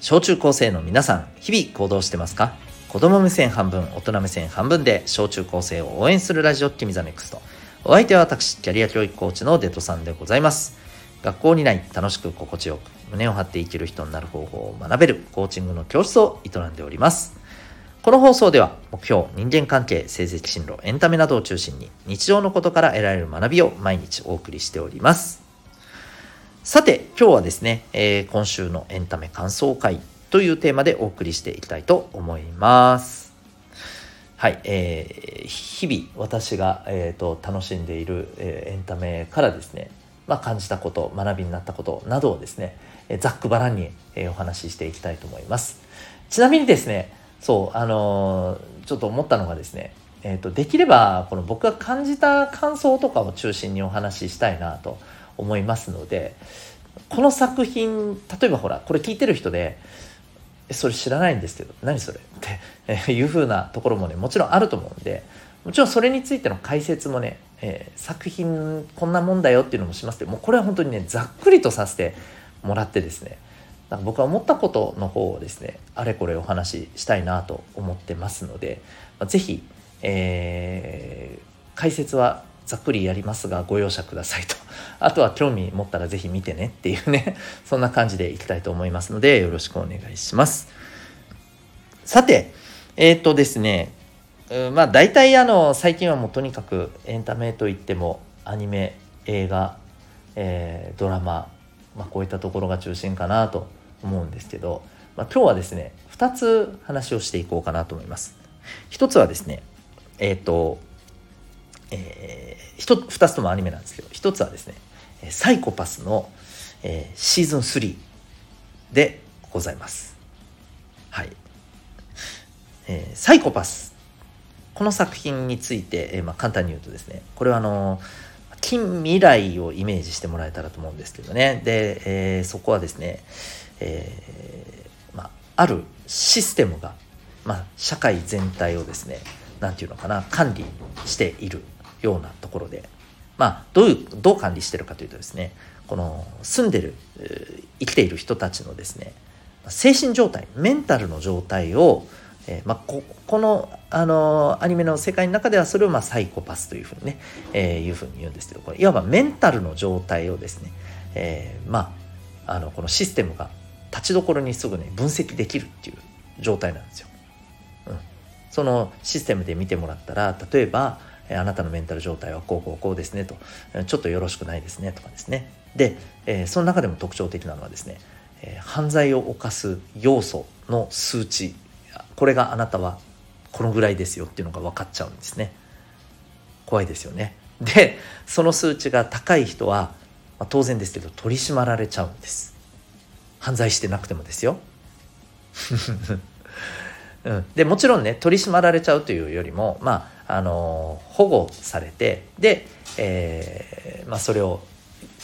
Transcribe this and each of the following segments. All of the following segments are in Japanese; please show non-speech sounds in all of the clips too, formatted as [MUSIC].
小中高生の皆さん日々行動してますか？子供目線半分大人目線半分で小中高生を応援するラジオティミ the NEXT お相手は私キャリア教育コーチのデトさんでございます。学校にない楽しく心地よく胸を張って生きる人になる方法を学べるコーチングの教室を営んでおります。この放送では目標、人間関係、成績進路、エンタメなどを中心に日常のことから得られる学びを毎日お送りしております。さて、今日はですね、えー、今週のエンタメ感想会というテーマでお送りしていきたいと思います。はい、えー、日々私が、えーと、楽しんでいる、えー、エンタメからですね、まあ、感じたこと、学びになったことなどをですね、えー、ざっくばらんに、えー、お話ししていきたいと思います。ちなみにですね、そうあのー、ちょっと思ったのがですねえーと、できればこの僕が感じた感想とかを中心にお話ししたいなと思いますのでこの作品例えばほらこれ聞いてる人で「それ知らないんですけど何それ?」っていうふうなところもねもちろんあると思うんでもちろんそれについての解説もね、えー、作品こんなもんだよっていうのもしますけどもうこれは本当にねざっくりとさせてもらってですね僕は思ったことの方をですねあれこれお話ししたいなと思ってますので、まあ、是非、えー、解説はざっくりやりますがご容赦くださいと。[LAUGHS] あとは興味持ったら是非見てねっていうね。[LAUGHS] そんな感じでいきたいと思いますのでよろしくお願いします。さてえっ、ー、とですねまあ大体あの最近はもうとにかくエンタメといってもアニメ映画、えー、ドラマ、まあ、こういったところが中心かなと思うんですけど、まあ、今日はですね2つ話をしていこうかなと思います。1つはですねえっ、ー、と、えー、2つともアニメなんですけど1つはですねサイコパスの、えー、シーズン3でございます。はい。えー、サイコパスこの作品について、えーまあ、簡単に言うとですねこれはあの近未来をイメージしてもらえたらと思うんですけどねで、えー、そこはですね、えー、まあ、あるシステムが、まあ、社会全体をですね何て言うのかな管理しているようなところで、まあ、どういうどう管理してるかというとですねこの住んでる生きている人たちのですね精神状態メンタルの状態を、えー、まあ、ここの、あのアニメの世界の中ではそれを、まあ、サイコパスというふうにね、えー、いうふうに言うんですけどこれいわばメンタルの状態をですね、えー、まああのこのシステムが立ちどころにすぐね分析できるっていう状態なんですよ。うん、そのシステムで見てもらったら例えばあなたのメンタル状態はこうこうこうですねとちょっとよろしくないですねとかですね。で、え、その中でも特徴的なのはですね、え、犯罪を犯す要素の数値これがあなたはこのぐらいですよっていうのが分かっちゃうんですね。怖いですよね。でその数値が高い人は、ま、当然ですけど取り締まられちゃうんです。犯罪してなくてもですよ。[LAUGHS] うん、でもちろんね取り締まられちゃうというよりもまああの保護されてで、えーまあ、それを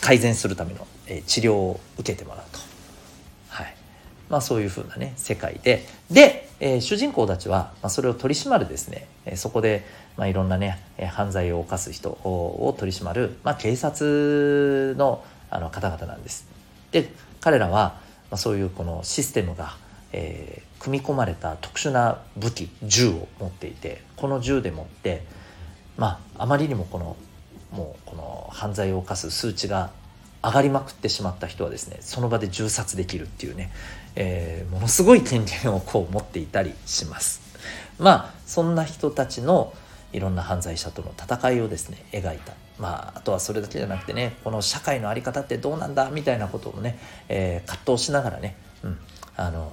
改善するための、え、治療を受けてもらうと、はい。まあ、そういうふうなね世界で。で、えー、主人公たちは、まあ、それを取り締まるですね、え、そこで、まあ、いろんなね犯罪を犯す人を取り締まる、まあ、警察のあの方々なんです。で彼らはまあ、そういうこのシステムが、えー、組み込まれた特殊な武器銃を持っていてこの銃でもってまああまりにもこのもうこの犯罪を犯す数値が上がりまくってしまった人はですねその場で銃殺できるっていうね、えー、ものすごい権限をこう持っていたりします。まあそんな人たちのいろんな犯罪者との戦いをですね描いたまあ、あとはそれだけじゃなくてねこの社会の在り方ってどうなんだみたいなことをね、えー、葛藤しながらね、うん、あの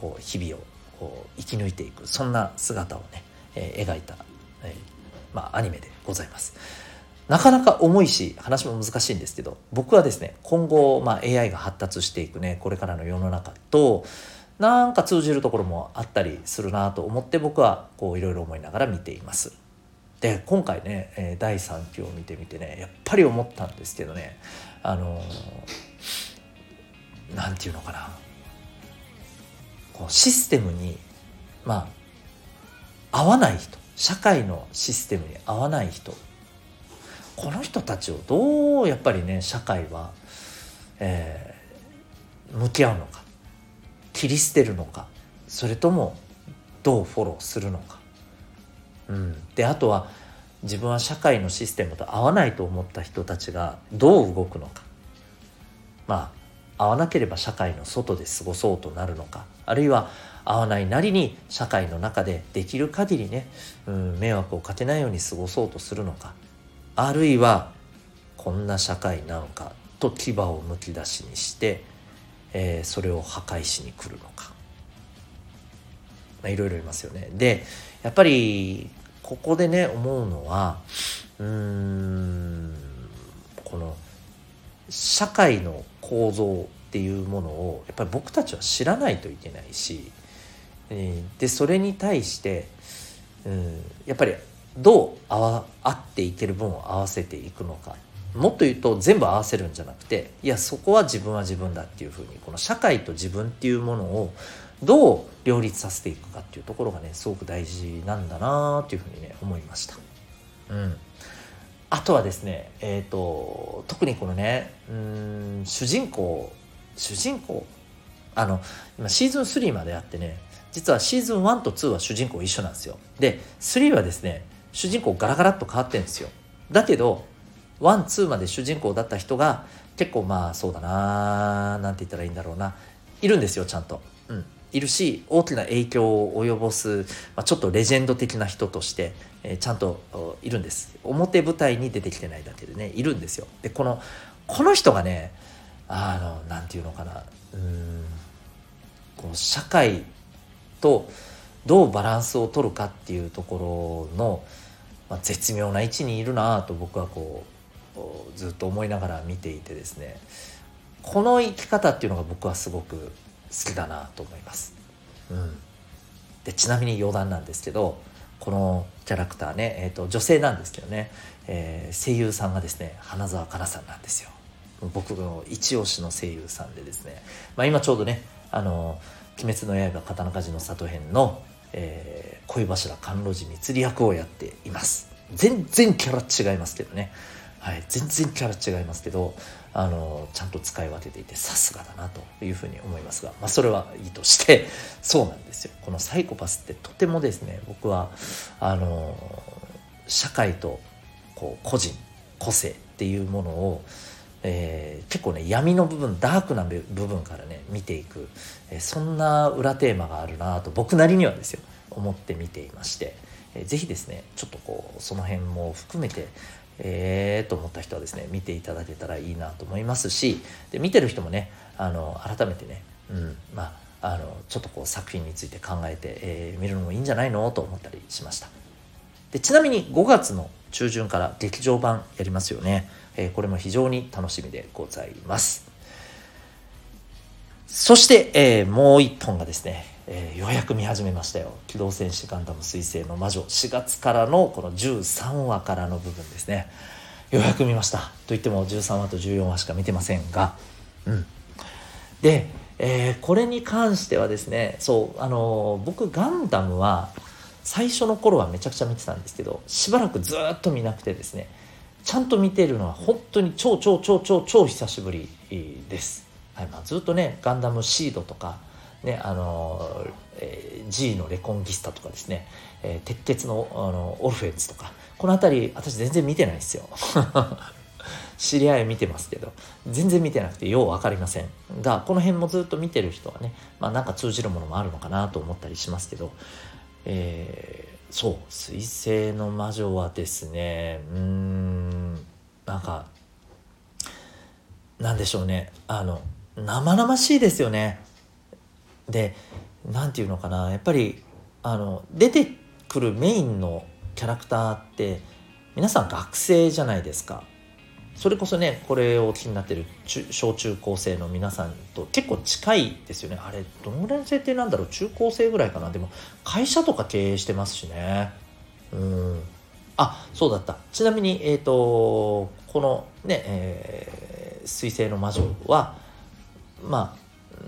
こう日々をこう生き抜いていくそんな姿をね、えー、描いた、えー、まあ、アニメでございます。なかなか重いし話も難しいんですけど僕はですね今後、まあ、AI が発達していくねこれからの世の中となんか通じるところもあったりするなと思って僕はこういろいろ思いながら見ています。で今回ね、第3期を見てみてねやっぱり思ったんですけどねあの何て言うのかなこうシステムにまあ合わない人社会のシステムに合わない人この人たちをどうやっぱりね社会は、えー、向き合うのか切り捨てるのかそれともどうフォローするのか、うん、であとは自分は社会のシステムと合わないと思った人たちがどう動くのか。まあ合わなければ社会の外で過ごそうとなるのか。あるいは合わないなりに社会の中でできる限りね、うん、迷惑をかけないように過ごそうとするのか。あるいはこんな社会なのかと牙をむき出しにして、えー、それを破壊しに来るのか、まあ、いろいろいますよね。でやっぱりここでね思うのはうーんこの社会の構造っていうものをやっぱり僕たちは知らないといけないし、えー、でそれに対して、うん、やっぱりどう合っていける分を合わせていくのかもっと言うと全部合わせるんじゃなくていやそこは自分は自分だっていうふうにこの社会と自分っていうものをどう両立させていくかっていうところがねすごく大事なんだなっていうふうにね思いました。うんあとはですね、えーと、特にこのねうん主人公主人公あの今シーズン3まであってね実はシーズン1と2は主人公一緒なんですよ。で3はですね主人公ガラガラっと変わってるんですよ。だけどワンツーまで主人公だった人が結構まあそうだななんて言ったらいいんだろうないるんですよちゃんと。うん。いるし大きな影響を及ぼす、まあ、ちょっとレジェンド的な人として、えー、ちゃんといるんです。表舞台に出てきてないだけでねいるんですよ。でこのこの人がねあのなんていうのかな。うん。こう社会とどうバランスを取るかっていうところの、まあ、絶妙な位置にいるなと僕はこうずっと思いながら見ていてですね。この生き方っていうのが僕はすごく好きだなと思います。うん、でちなみに余談なんですけどこのキャラクターね、えーと、女性なんですけどね、えー、声優さんがですね花澤香菜さんなんですよ。僕の一押しの声優さんでですね、まあ、今ちょうどね「あの鬼滅の刃刀鍛冶の里編の」えー、恋柱甘露寺光役をやっています全然キャラ違いますけどねはい、全然キャラ違いますけどあのちゃんと使い分けていてさすがだなというふうに思いますが、まあ、それはいいとして [LAUGHS] そうなんですよ。このサイコパスってとてもですね僕はあの社会とこう個人個性っていうものを、えー、結構ね闇の部分ダークな部分からね見ていく、えー、そんな裏テーマがあるなと僕なりにはですよ思って見ていまして、えー、ぜひですねちょっとこうその辺も含めてえーと思った人はですね見ていただけたらいいなと思いますしで見てる人もねあの改めてね、うんまあ、あのちょっとこう作品について考えて、えー、見るのもいいんじゃないのと思ったりしました。でちなみに5月の中旬から劇場版やりますよね、えー、これも非常に楽しみでございます。そして、えー、もう一本がですねえー、ようやく見始めましたよ「機動戦士ガンダム彗星の魔女」4月からのこの13話からの部分ですね。ようやく見ました。といっても13話と14話しか見てませんが。うん。で、えー、これに関してはですねそうあのー、僕ガンダムは最初の頃はめちゃくちゃ見てたんですけどしばらくずっと見なくてですねちゃんと見てるのは本当に超超超超超久しぶりです、はいまあ、ずっとねガンダムシードとかね、あの、えー、G のレコンギスタとかですね、えー、鉄鉄のあのオルフェンズとか、この辺り私全然見てないですよ。[LAUGHS] 知り合い見てますけど、全然見てなくてよう分かりません。が、この辺もずっと見てる人はね、まあなんか通じるものもあるのかなと思ったりしますけど、えー、そう、水星の魔女はですね、うーん、なんか、なんでしょうね、あの、生々しいですよね。で何て言うのかなやっぱりあの出てくるメインのキャラクターって皆さん学生じゃないですか。それこそねこれをお聞きになってる小中高生の皆さんと結構近いですよね。あれどのぐらいの設定なんだろう？中高生ぐらいかな？でも会社とか経営してますしね。うん。あそうだった。ちなみにえっ、ー、とこのね、えー、水星の魔女はまあ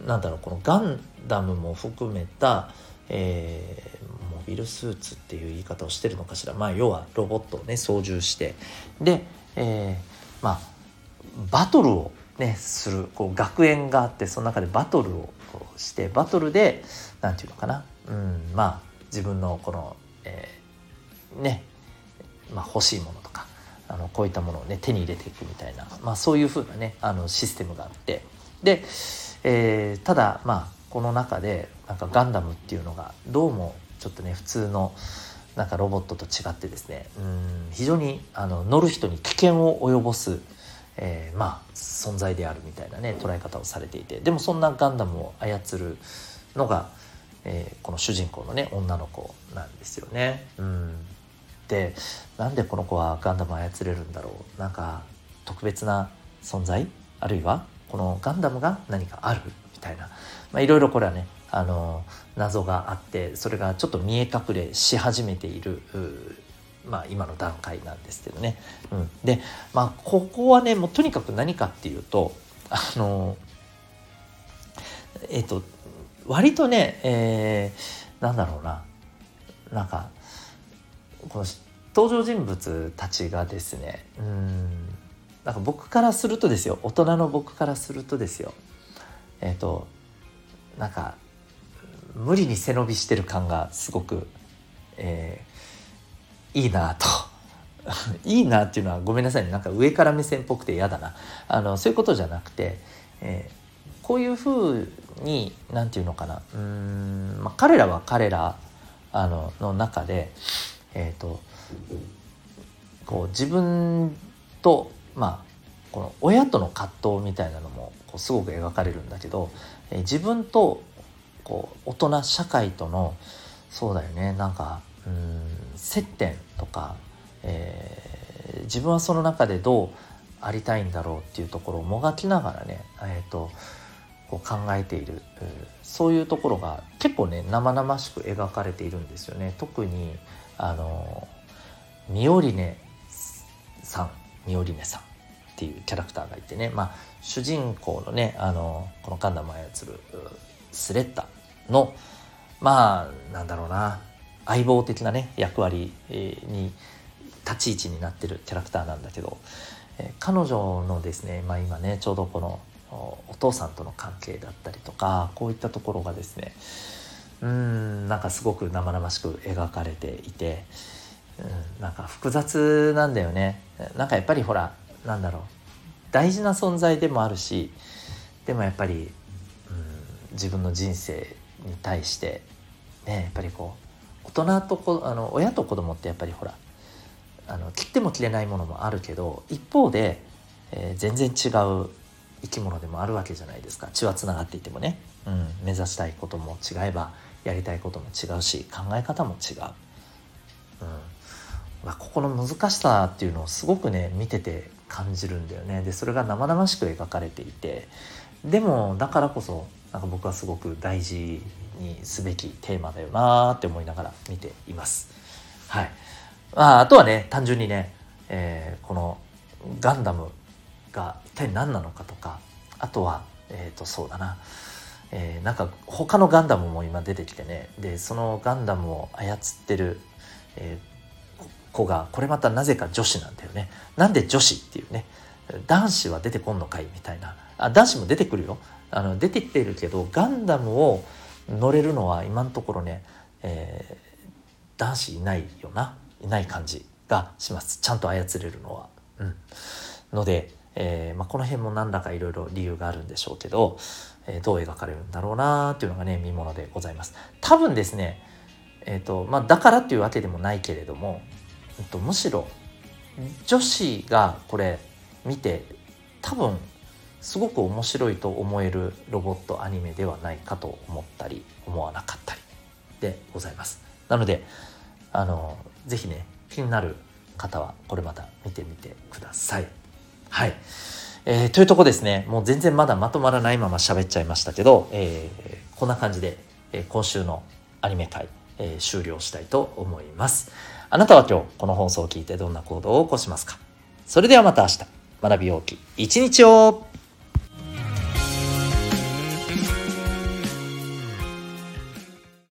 なんだろうこのガンダムも含めた、えー、モビルスーツっていう言い方をしてるのかしら、まあ、要はロボットをね操縦して。で、えー、まあバトルをねするこう学園があってその中でバトルをしてバトルで何て言うのかな、うん、まあ自分のこの、えー、ね、まあ、欲しいものとかあのこういったものをね手に入れていくみたいな、まあ、そういうふうなねあのシステムがあって。で、えー、ただまあこの中でなんかガンダムっていうのがどうもちょっとね普通のなんかロボットと違ってですねうん非常にあの乗る人に危険を及ぼす、えー、まあ存在であるみたいなね捉え方をされていてでもそんなガンダムを操るのが、えー、この主人公のね女の子なんですよね。うん。でなんでこの子はガンダムを操れるんだろう。なんか特別な存在？あるいはこのガンダムが何かあるみたいな、まあ、いろいろこれはねあの謎があってそれがちょっと見え隠れし始めているまあ、今の段階なんですけどね。うん、で、まあ、ここはねもうとにかく何かっていうとあのえっ、と割とね、えー、なんだろうな。なんかこの登場人物たちがですねうんなんか僕からするとですよ。大人の僕からするとですよ。えっ、ー、となんか無理に背伸びしてる感がすごく、えー、いいなと。[LAUGHS] いいなっていうのはごめんなさいね。なんか上から目線っぽくて嫌だな。あのそういうことじゃなくて、えー、こういうふうに何て言うのかな。うん、まあ、彼らは彼らあのの中でえっ、ー、とこう自分とまあこの親との葛藤みたいなのもこうすごく描かれるんだけど、えー、自分とこう大人社会とのそうだよね。なんかうん接点とか、えー、自分はその中でどうありたいんだろうっていうところをもがきながらね、えーと、こう考えている。そういうところが結構ね生々しく描かれているんですよね。特にあのミオリネさん。ミオリネさんっていうキャラクターがいてね、まあ、主人公のねあのこのガンダムを操るスレッタのまあなんだろうな相棒的なね役割に立ち位置になってるキャラクターなんだけど、彼女のですね、まあ、今ねちょうどこのお父さんとの関係だったりとかこういったところがですねうんなんかすごく生々しく描かれていて、うん、なんか複雑なんだよね。なんかやっぱりほらなんだろう。大事な存在でもあるしでもやっぱり、うん、自分の人生に対してねやっぱりこう大人とこあの親と子供ってやっぱりほらあの切っても切れないものもあるけど一方で、えー、全然違う生き物でもあるわけじゃないですか。血はつながっていてもね、うん、目指したいことも違えばやりたいことも違うし考え方も違う、うん。まあ、ここの難しさっていうのをすごくね見てて感じるんだよねでそれが生々しく描かれていてでもだからこそなんか僕はすごく大事にすべきテーマだよなって思いながら見ています。はい。まあ、あとはね、単純にね、えー、このガンダムが一体何なのかとか、あとは、えっ、ー、と、そうだな、えー、なんか他のガンダムも今出てきてね、で、そのガンダムを操ってる、えー、子が、これまたなぜか女子なんだよね。なんで女子っていうね、男子は出てこんのかいみたいな。あ、男子も出てくるよ。あの出てきてるけどガンダムを乗れるのは今のところね、えー、男子いないよないない感じがしますちゃんと操れるのは。うん、ので、えーまあ、この辺も何らかいろいろ理由があるんでしょうけど、えー、どう描かれるんだろうなっていうのがね見ものでございます。多分ですね、えーとまあ、だからっていうわけでもないけれども、えっと、むしろ女子がこれ見て多分すごく面白いと思えるロボットアニメではないかと思ったり思わなかったりでございます。なのであのぜひね気になる方はこれまた見てみてください。はい。えー、というとこですねもう全然まだまとまらないまま喋っちゃいましたけど、えー、こんな感じで、えー、今週のアニメ界、えー、終了したいと思います。あなたは今日この放送を聞いてどんな行動を起こしますか？それではまた明日。学び大きい一日を。